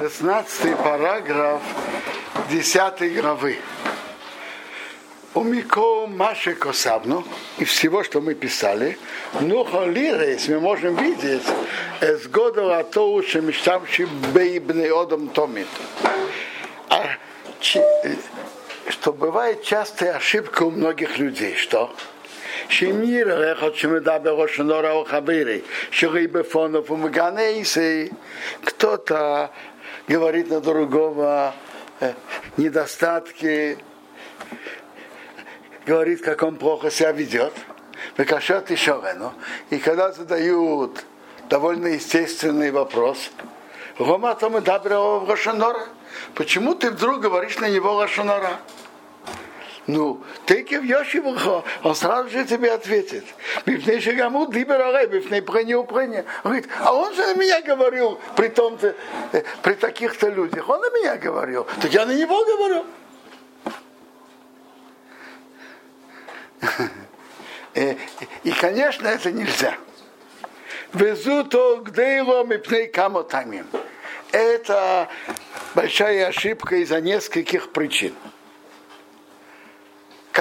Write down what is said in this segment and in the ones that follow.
16 параграф 10 главы. Умико Маше Косабну и всего, что мы писали, ну холирейс, мы можем видеть, с года Атоу Шемиштамши Бейбны Одом Томит. А э, что бывает частая ошибка у многих людей, что שמיר איך עוד שמדבר ראש הנורא או חברי שרי בפונו ומגנאיסי כתות говорит на другого недостатки, говорит, как он плохо себя ведет. Выкашет еще ну, И когда задают довольно естественный вопрос, Рома тому доброго Рошанора, почему ты вдруг говоришь на него Рошанора? Ну, тейкев Йошивуха, он сразу же тебе ответит. Бифней шагамут либералей, бифней прыни упрыни. Говорит, а он же на меня говорил при том-то, при таких-то людях. Он на меня говорил. Так я на него говорю. И, конечно, это нельзя. Везуто гдейло мипней камотамим. Это большая ошибка из-за нескольких причин.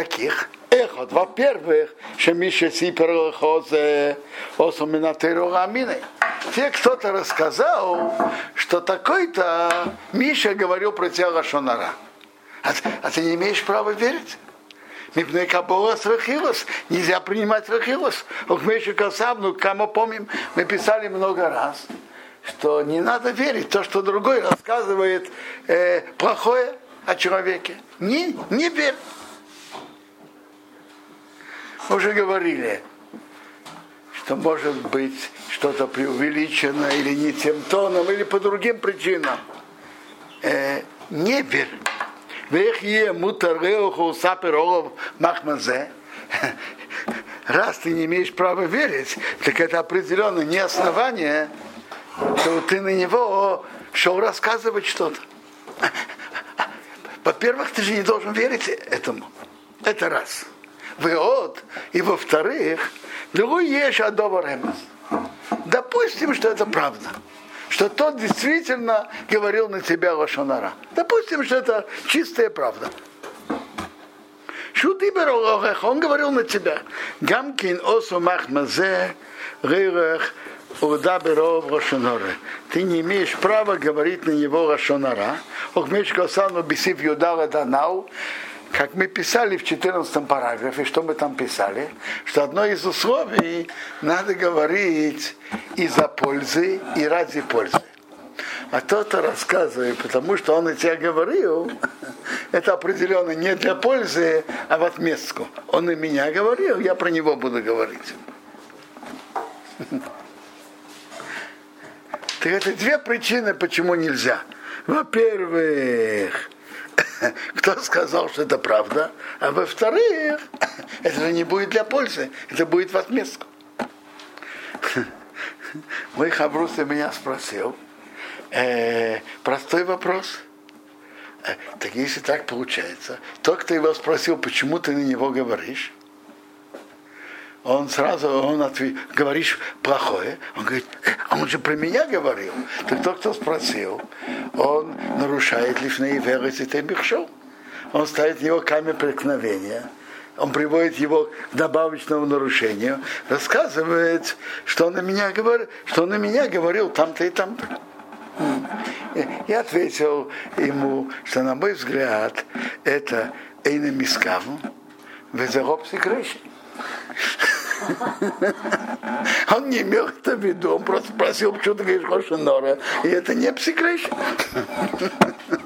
Каких? Эхот. Во-первых, Шемиша Сипер Хозе Осуминатеругамины. Те кто-то рассказал, что такой-то Миша говорил про тебя Лашонара. А, а ты не имеешь права верить? Мипней Кабола Рахилос. Нельзя принимать Рахилос. Ухмешу Касабну, кому помним, мы писали много раз, что не надо верить то, что другой рассказывает э, плохое о человеке. Не, не верь. Мы уже говорили, что может быть что-то преувеличено или не тем тоном, или по другим причинам. Э, не верь. Раз ты не имеешь права верить, так это определенно не основание, что ты на него шел рассказывать что-то. Во-первых, ты же не должен верить этому. Это раз. Веот. И во-вторых, другой ешь адоваремас. Допустим, что это правда. Что тот действительно говорил на тебя Лошонара. Допустим, что это чистая правда. Он говорил на тебя. Гамкин осу махмазе рейрех Удаберов Рошоноре. Ты не имеешь права говорить на него Рошонара. Охмеш Косану Бисив Юдала Данау как мы писали в 14 параграфе, что мы там писали, что одно из условий надо говорить из-за пользы и ради пользы. А тот-то рассказывает, потому что он и тебя говорил, это определенно не для пользы, а в отместку. Он и меня говорил, я про него буду говорить. Так это две причины, почему нельзя. Во-первых, кто сказал, что это правда, а во-вторых, это же не будет для пользы, это будет в отместку. Мой хабрус меня спросил, э, простой вопрос. Э, так если так получается, тот, кто его спросил, почему ты на него говоришь, он сразу, он ответ, говоришь плохое, он говорит, а он же про меня говорил. Так тот, кто спросил, он нарушает лишние веры и бихшел. Он ставит его камень преткновения, он приводит его к добавочному нарушению, рассказывает, что он на меня говорил, что он на меня говорил там-то и там-то. Я ответил ему, что на мой взгляд это Эйна Мискаву, Везеропси Крыши. Он не имел это в виду, он просто спросил, почему ты говоришь Хошинора, и это не псикрейш.